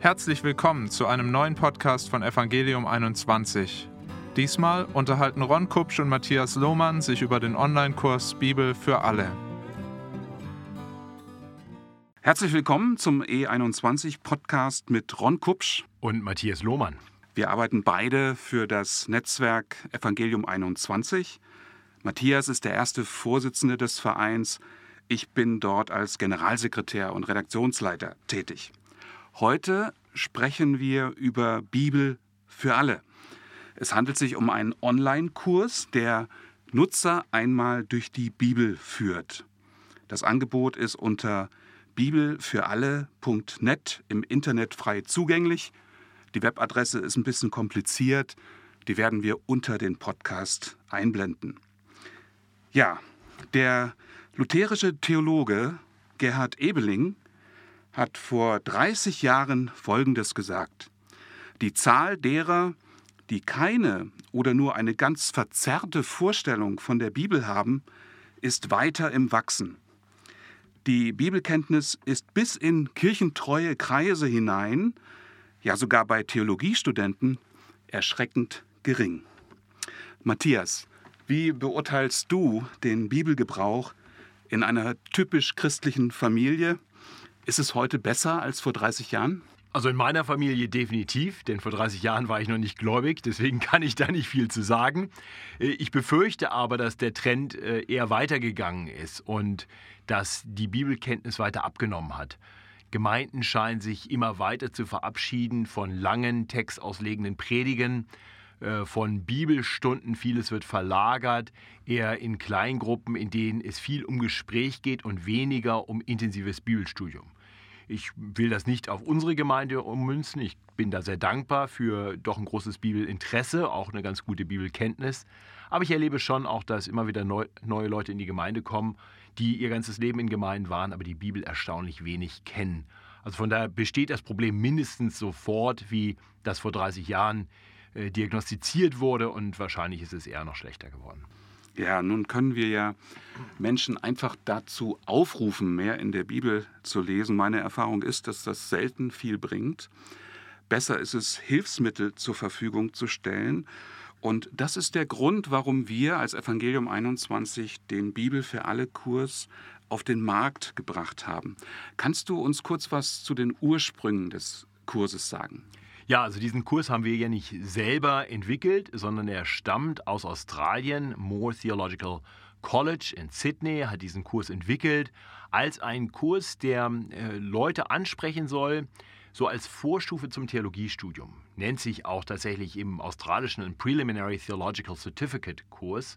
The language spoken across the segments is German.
Herzlich willkommen zu einem neuen Podcast von Evangelium 21. Diesmal unterhalten Ron Kupsch und Matthias Lohmann sich über den Online-Kurs Bibel für alle. Herzlich willkommen zum E21-Podcast mit Ron Kupsch und Matthias Lohmann. Wir arbeiten beide für das Netzwerk Evangelium 21. Matthias ist der erste Vorsitzende des Vereins. Ich bin dort als Generalsekretär und Redaktionsleiter tätig. Heute sprechen wir über Bibel für alle. Es handelt sich um einen Online-Kurs, der Nutzer einmal durch die Bibel führt. Das Angebot ist unter bibelfüralle.net im Internet frei zugänglich. Die Webadresse ist ein bisschen kompliziert. Die werden wir unter den Podcast einblenden. Ja, der lutherische Theologe Gerhard Ebeling hat vor 30 Jahren Folgendes gesagt. Die Zahl derer, die keine oder nur eine ganz verzerrte Vorstellung von der Bibel haben, ist weiter im Wachsen. Die Bibelkenntnis ist bis in kirchentreue Kreise hinein, ja sogar bei Theologiestudenten, erschreckend gering. Matthias, wie beurteilst du den Bibelgebrauch in einer typisch christlichen Familie ist es heute besser als vor 30 Jahren? Also in meiner Familie definitiv, denn vor 30 Jahren war ich noch nicht gläubig, deswegen kann ich da nicht viel zu sagen. Äh, ich befürchte aber, dass der Trend äh, eher weitergegangen ist und dass die Bibelkenntnis weiter abgenommen hat. Gemeinden scheinen sich immer weiter zu verabschieden von langen textauslegenden Predigen, äh, von Bibelstunden, vieles wird verlagert, eher in Kleingruppen, in denen es viel um Gespräch geht und weniger um intensives Bibelstudium. Ich will das nicht auf unsere Gemeinde ummünzen. Ich bin da sehr dankbar für doch ein großes Bibelinteresse, auch eine ganz gute Bibelkenntnis. Aber ich erlebe schon auch, dass immer wieder neu, neue Leute in die Gemeinde kommen, die ihr ganzes Leben in Gemeinden waren, aber die Bibel erstaunlich wenig kennen. Also von daher besteht das Problem mindestens sofort, wie das vor 30 Jahren äh, diagnostiziert wurde und wahrscheinlich ist es eher noch schlechter geworden. Ja, nun können wir ja Menschen einfach dazu aufrufen, mehr in der Bibel zu lesen. Meine Erfahrung ist, dass das selten viel bringt. Besser ist es, Hilfsmittel zur Verfügung zu stellen. Und das ist der Grund, warum wir als Evangelium 21 den Bibel für alle Kurs auf den Markt gebracht haben. Kannst du uns kurz was zu den Ursprüngen des Kurses sagen? Ja, also diesen Kurs haben wir ja nicht selber entwickelt, sondern er stammt aus Australien. Moore Theological College in Sydney hat diesen Kurs entwickelt als einen Kurs, der äh, Leute ansprechen soll, so als Vorstufe zum Theologiestudium. Nennt sich auch tatsächlich im australischen ein Preliminary Theological Certificate Kurs.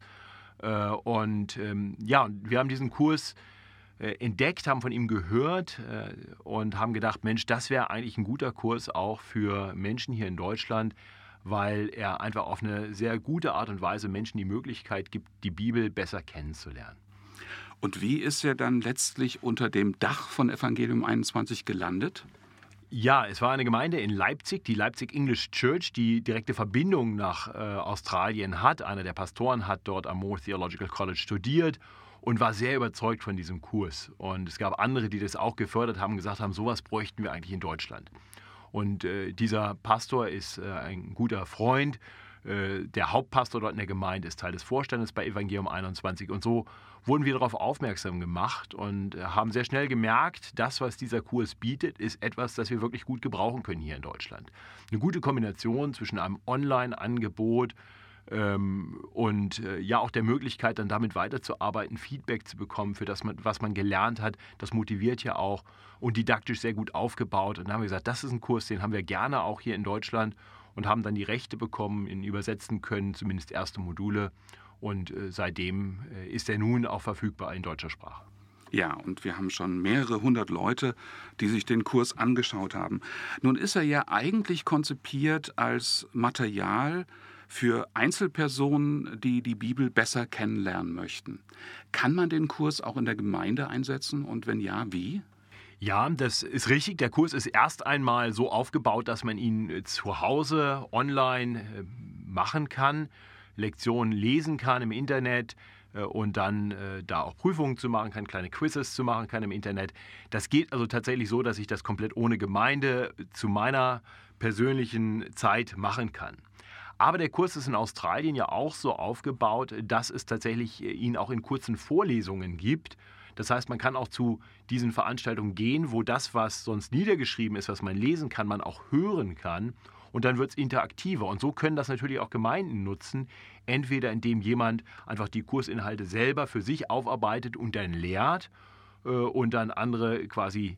Äh, und ähm, ja, wir haben diesen Kurs äh, entdeckt, haben von ihm gehört äh, und haben gedacht, Mensch, das wäre eigentlich ein guter Kurs auch für Menschen hier in Deutschland, weil er einfach auf eine sehr gute Art und Weise Menschen die Möglichkeit gibt, die Bibel besser kennenzulernen. Und wie ist er dann letztlich unter dem Dach von Evangelium 21 gelandet? Ja, es war eine Gemeinde in Leipzig, die Leipzig English Church, die direkte Verbindung nach äh, Australien hat. Einer der Pastoren hat dort am Moore Theological College studiert und war sehr überzeugt von diesem Kurs. Und es gab andere, die das auch gefördert haben, gesagt haben, sowas bräuchten wir eigentlich in Deutschland. Und äh, dieser Pastor ist äh, ein guter Freund. Äh, der Hauptpastor dort in der Gemeinde ist Teil des Vorstandes bei Evangelium 21. Und so wurden wir darauf aufmerksam gemacht und äh, haben sehr schnell gemerkt, das, was dieser Kurs bietet, ist etwas, das wir wirklich gut gebrauchen können hier in Deutschland. Eine gute Kombination zwischen einem Online-Angebot, und äh, ja auch der Möglichkeit, dann damit weiterzuarbeiten, Feedback zu bekommen für das, was man gelernt hat. Das motiviert ja auch und didaktisch sehr gut aufgebaut. Und dann haben wir gesagt, das ist ein Kurs, den haben wir gerne auch hier in Deutschland und haben dann die Rechte bekommen, ihn übersetzen können, zumindest erste Module. Und äh, seitdem äh, ist er nun auch verfügbar in deutscher Sprache. Ja, und wir haben schon mehrere hundert Leute, die sich den Kurs angeschaut haben. Nun ist er ja eigentlich konzipiert als Material für Einzelpersonen, die die Bibel besser kennenlernen möchten. Kann man den Kurs auch in der Gemeinde einsetzen und wenn ja, wie? Ja, das ist richtig. Der Kurs ist erst einmal so aufgebaut, dass man ihn äh, zu Hause online äh, machen kann, Lektionen lesen kann im Internet, äh, und dann da auch Prüfungen zu machen kann, kleine Quizzes zu machen kann im Internet. Das geht also tatsächlich so, dass ich das komplett ohne Gemeinde zu meiner persönlichen Zeit machen kann. Aber der Kurs ist in Australien ja auch so aufgebaut, dass es tatsächlich äh, ihn auch in kurzen Vorlesungen gibt. Das heißt, man kann auch zu diesen Veranstaltungen gehen, wo das, was sonst niedergeschrieben ist, was man lesen kann, man auch hören kann. Und dann wird es interaktiver. Und so können das natürlich auch Gemeinden nutzen. Entweder indem jemand einfach die Kursinhalte selber für sich aufarbeitet und dann lehrt äh, und dann andere quasi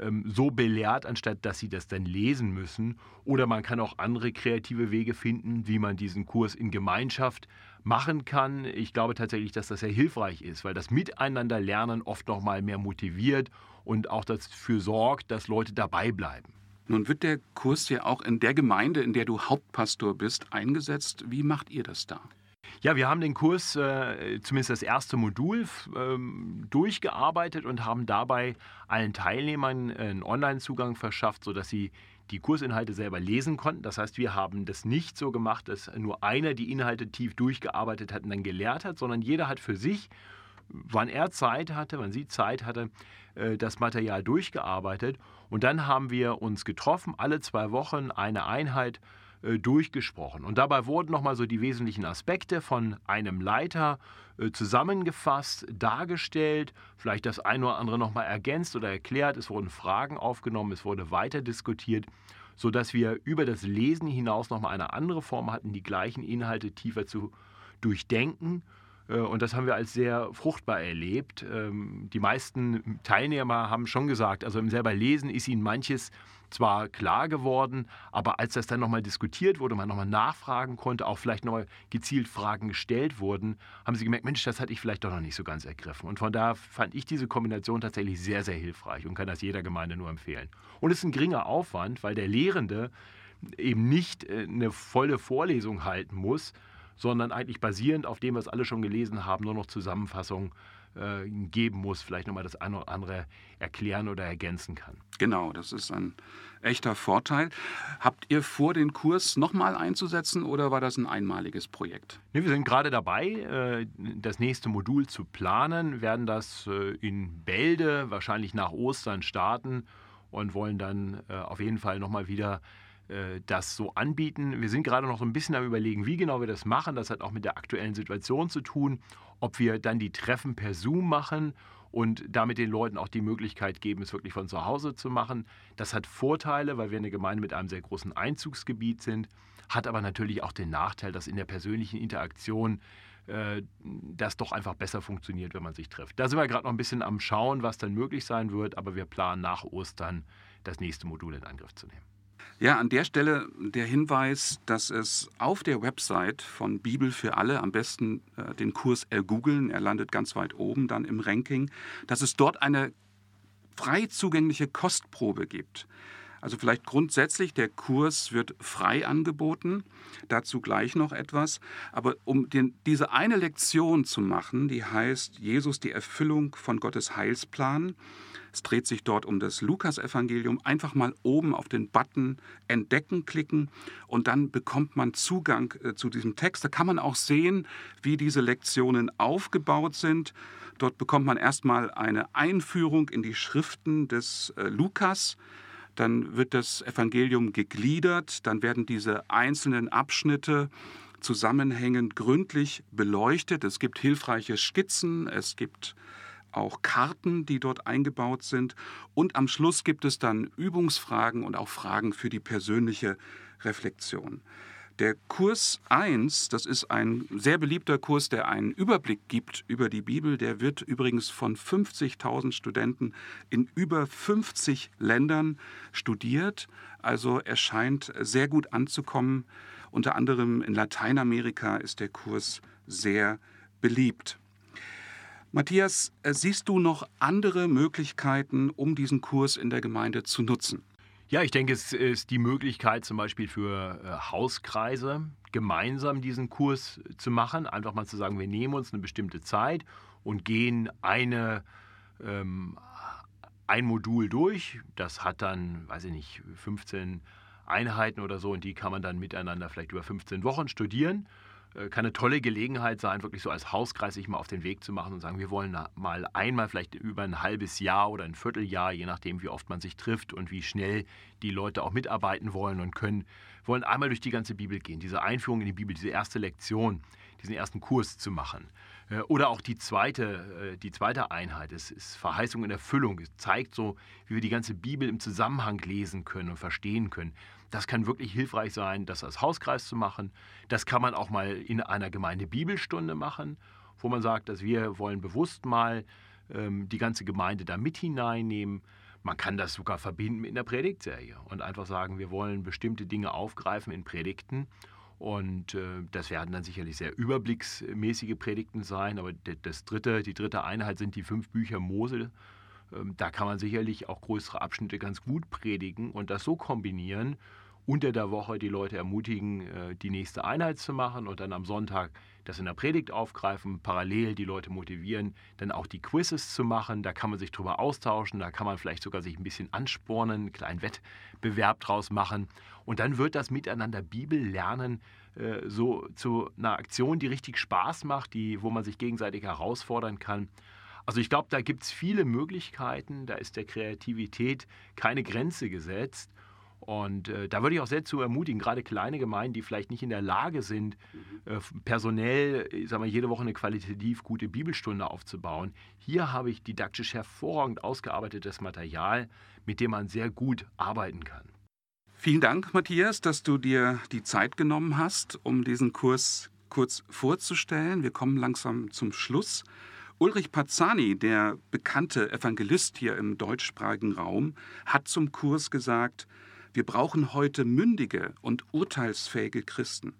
ähm, so belehrt, anstatt dass sie das dann lesen müssen. Oder man kann auch andere kreative Wege finden, wie man diesen Kurs in Gemeinschaft machen kann. Ich glaube tatsächlich, dass das sehr hilfreich ist, weil das Miteinander lernen oft noch mal mehr motiviert und auch dafür sorgt, dass Leute dabei bleiben. Nun wird der Kurs ja auch in der Gemeinde, in der du Hauptpastor bist, eingesetzt. Wie macht ihr das da? Ja, wir haben den Kurs, äh, zumindest das erste Modul, ähm, durchgearbeitet und haben dabei allen Teilnehmern einen Online-Zugang verschafft, sodass sie die Kursinhalte selber lesen konnten. Das heißt, wir haben das nicht so gemacht, dass nur einer die Inhalte tief durchgearbeitet hat und dann gelehrt hat, sondern jeder hat für sich, wann er Zeit hatte, wann sie Zeit hatte, äh, das Material durchgearbeitet. Und dann haben wir uns getroffen, alle zwei Wochen eine Einheit äh, durchgesprochen. Und dabei wurden nochmal so die wesentlichen Aspekte von einem Leiter äh, zusammengefasst, dargestellt, vielleicht das eine oder andere nochmal ergänzt oder erklärt. Es wurden Fragen aufgenommen, es wurde weiter diskutiert, sodass wir über das Lesen hinaus nochmal eine andere Form hatten, die gleichen Inhalte tiefer zu durchdenken. Äh, und das haben wir als sehr fruchtbar erlebt. Ähm, die meisten Teilnehmer haben schon gesagt, also im selber Lesen ist ihnen manches zwar klar geworden, aber als das dann nochmal diskutiert wurde, man nochmal nachfragen konnte, auch vielleicht nochmal gezielt Fragen gestellt wurden, haben sie gemerkt, Mensch, das hatte ich vielleicht doch noch nicht so ganz ergriffen. Und von daher fand ich diese Kombination tatsächlich sehr, sehr hilfreich und kann das jeder Gemeinde nur empfehlen. Und es ist ein geringer Aufwand, weil der Lehrende eben nicht äh, eine volle Vorlesung halten muss, sondern eigentlich basierend auf dem, was alle schon gelesen haben, nur noch Zusammenfassungen äh, geben muss, vielleicht nochmal das eine oder andere erklären oder ergänzen kann. Genau, das ist ein echter Vorteil. Habt ihr vor, den Kurs nochmal einzusetzen oder war das ein einmaliges Projekt? Nee, wir sind gerade dabei, äh, das nächste Modul zu planen, wir werden das äh, in Bälde wahrscheinlich nach Ostern starten und wollen dann auf jeden Fall nochmal wieder das so anbieten. Wir sind gerade noch so ein bisschen am Überlegen, wie genau wir das machen. Das hat auch mit der aktuellen Situation zu tun ob wir dann die Treffen per Zoom machen und damit den Leuten auch die Möglichkeit geben, es wirklich von zu Hause zu machen. Das hat Vorteile, weil wir eine Gemeinde mit einem sehr großen Einzugsgebiet sind, hat aber natürlich auch den Nachteil, dass in der persönlichen Interaktion äh, das doch einfach besser funktioniert, wenn man sich trifft. Da sind wir gerade noch ein bisschen am Schauen, was dann möglich sein wird, aber wir planen nach Ostern das nächste Modul in Angriff zu nehmen. Ja, an der Stelle der Hinweis, dass es auf der Website von Bibel für alle, am besten äh, den Kurs ergoogeln, er landet ganz weit oben dann im Ranking, dass es dort eine frei zugängliche Kostprobe gibt. Also vielleicht grundsätzlich, der Kurs wird frei angeboten, dazu gleich noch etwas. Aber um den, diese eine Lektion zu machen, die heißt Jesus die Erfüllung von Gottes Heilsplan, es dreht sich dort um das Lukasevangelium. Einfach mal oben auf den Button Entdecken klicken und dann bekommt man Zugang äh, zu diesem Text. Da kann man auch sehen, wie diese Lektionen aufgebaut sind. Dort bekommt man erstmal eine Einführung in die Schriften des äh, Lukas. Dann wird das Evangelium gegliedert. Dann werden diese einzelnen Abschnitte zusammenhängend gründlich beleuchtet. Es gibt hilfreiche Skizzen, es gibt auch Karten, die dort eingebaut sind. Und am Schluss gibt es dann Übungsfragen und auch Fragen für die persönliche Reflexion. Der Kurs 1, das ist ein sehr beliebter Kurs, der einen Überblick gibt über die Bibel. Der wird übrigens von 50.000 Studenten in über 50 Ländern studiert. Also er scheint sehr gut anzukommen. Unter anderem in Lateinamerika ist der Kurs sehr beliebt. Matthias, siehst du noch andere Möglichkeiten, um diesen Kurs in der Gemeinde zu nutzen? Ja, ich denke, es ist die Möglichkeit zum Beispiel für äh, Hauskreise, gemeinsam diesen Kurs zu machen. Einfach mal zu sagen, wir nehmen uns eine bestimmte Zeit und gehen eine, ähm, ein Modul durch. Das hat dann, weiß ich nicht, 15 Einheiten oder so und die kann man dann miteinander vielleicht über 15 Wochen studieren. Äh, kann eine tolle Gelegenheit sein, wirklich so als Hauskreis sich mal auf den Weg zu machen und sagen, wir wollen mal einmal vielleicht über ein halbes Jahr oder ein Vierteljahr, je nachdem, wie oft man sich trifft und wie schnell die Leute auch mitarbeiten wollen und können, wollen einmal durch die ganze Bibel gehen, diese Einführung in die Bibel, diese erste Lektion, diesen ersten Kurs zu machen. Äh, oder auch die zweite, äh, die zweite Einheit, es ist Verheißung in Erfüllung. Es zeigt so, wie wir die ganze Bibel im Zusammenhang lesen können und verstehen können. Das kann wirklich hilfreich sein, das als Hauskreis zu machen. Das kann man auch mal in einer Gemeinde Bibelstunde machen, wo man sagt, dass wir wollen bewusst mal ähm, die ganze Gemeinde da mit hineinnehmen. Man kann das sogar verbinden mit einer Predigtserie und einfach sagen, wir wollen bestimmte Dinge aufgreifen in Predigten. Und äh, das werden dann sicherlich sehr überblicksmäßige Predigten sein. Aber das dritte, die dritte Einheit sind die fünf Bücher Mose. Ähm, da kann man sicherlich auch größere Abschnitte ganz gut predigen und das so kombinieren, unter der Woche die Leute ermutigen, äh, die nächste Einheit zu machen und dann am Sonntag das in der Predigt aufgreifen, parallel die Leute motivieren, dann auch die Quizzes zu machen. Da kann man sich drüber austauschen, da kann man vielleicht sogar sich ein bisschen anspornen, einen kleinen Wettbewerb draus machen. Und dann wird das Miteinander Bibel lernen äh, so zu einer Aktion, die richtig Spaß macht, die, wo man sich gegenseitig herausfordern kann. Also ich glaube, da gibt es viele Möglichkeiten, da ist der Kreativität keine Grenze gesetzt. Und äh, da würde ich auch sehr zu ermutigen, gerade kleine Gemeinden, die vielleicht nicht in der Lage sind, mhm. äh, personell, ich sag mal, jede Woche eine qualitativ gute Bibelstunde aufzubauen. Hier habe ich didaktisch hervorragend ausgearbeitetes Material, mit dem man sehr gut arbeiten kann. Vielen Dank, Matthias, dass du dir die Zeit genommen hast, um diesen Kurs kurz vorzustellen. Wir kommen langsam zum Schluss. Ulrich Pazzani, der bekannte Evangelist hier im deutschsprachigen Raum, hat zum Kurs gesagt, wir brauchen heute mündige und urteilsfähige Christen.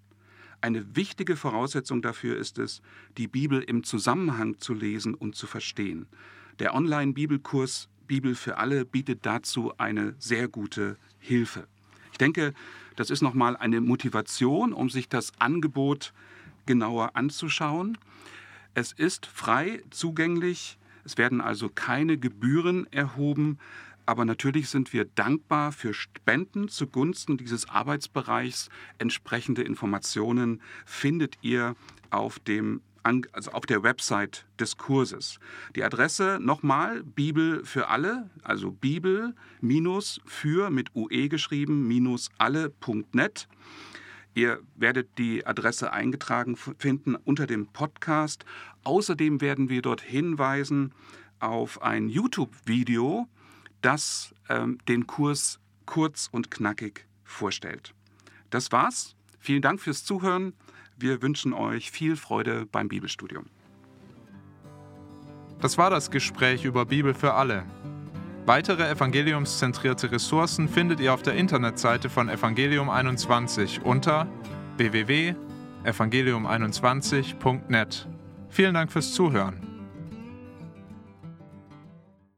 Eine wichtige Voraussetzung dafür ist es, die Bibel im Zusammenhang zu lesen und zu verstehen. Der Online-Bibelkurs Bibel für alle bietet dazu eine sehr gute Hilfe. Ich denke, das ist nochmal eine Motivation, um sich das Angebot genauer anzuschauen. Es ist frei zugänglich, es werden also keine Gebühren erhoben, aber natürlich sind wir dankbar für Spenden zugunsten dieses Arbeitsbereichs. Entsprechende Informationen findet ihr auf dem also auf der Website des Kurses. Die Adresse nochmal Bibel für alle, also Bibel minus für mit UE geschrieben minus alle.net. Ihr werdet die Adresse eingetragen finden unter dem Podcast. Außerdem werden wir dort hinweisen auf ein YouTube-Video, das ähm, den Kurs kurz und knackig vorstellt. Das war's. Vielen Dank fürs Zuhören. Wir wünschen euch viel Freude beim Bibelstudium. Das war das Gespräch über Bibel für alle. Weitere evangeliumszentrierte Ressourcen findet ihr auf der Internetseite von Evangelium 21 unter www.evangelium21.net. Vielen Dank fürs Zuhören.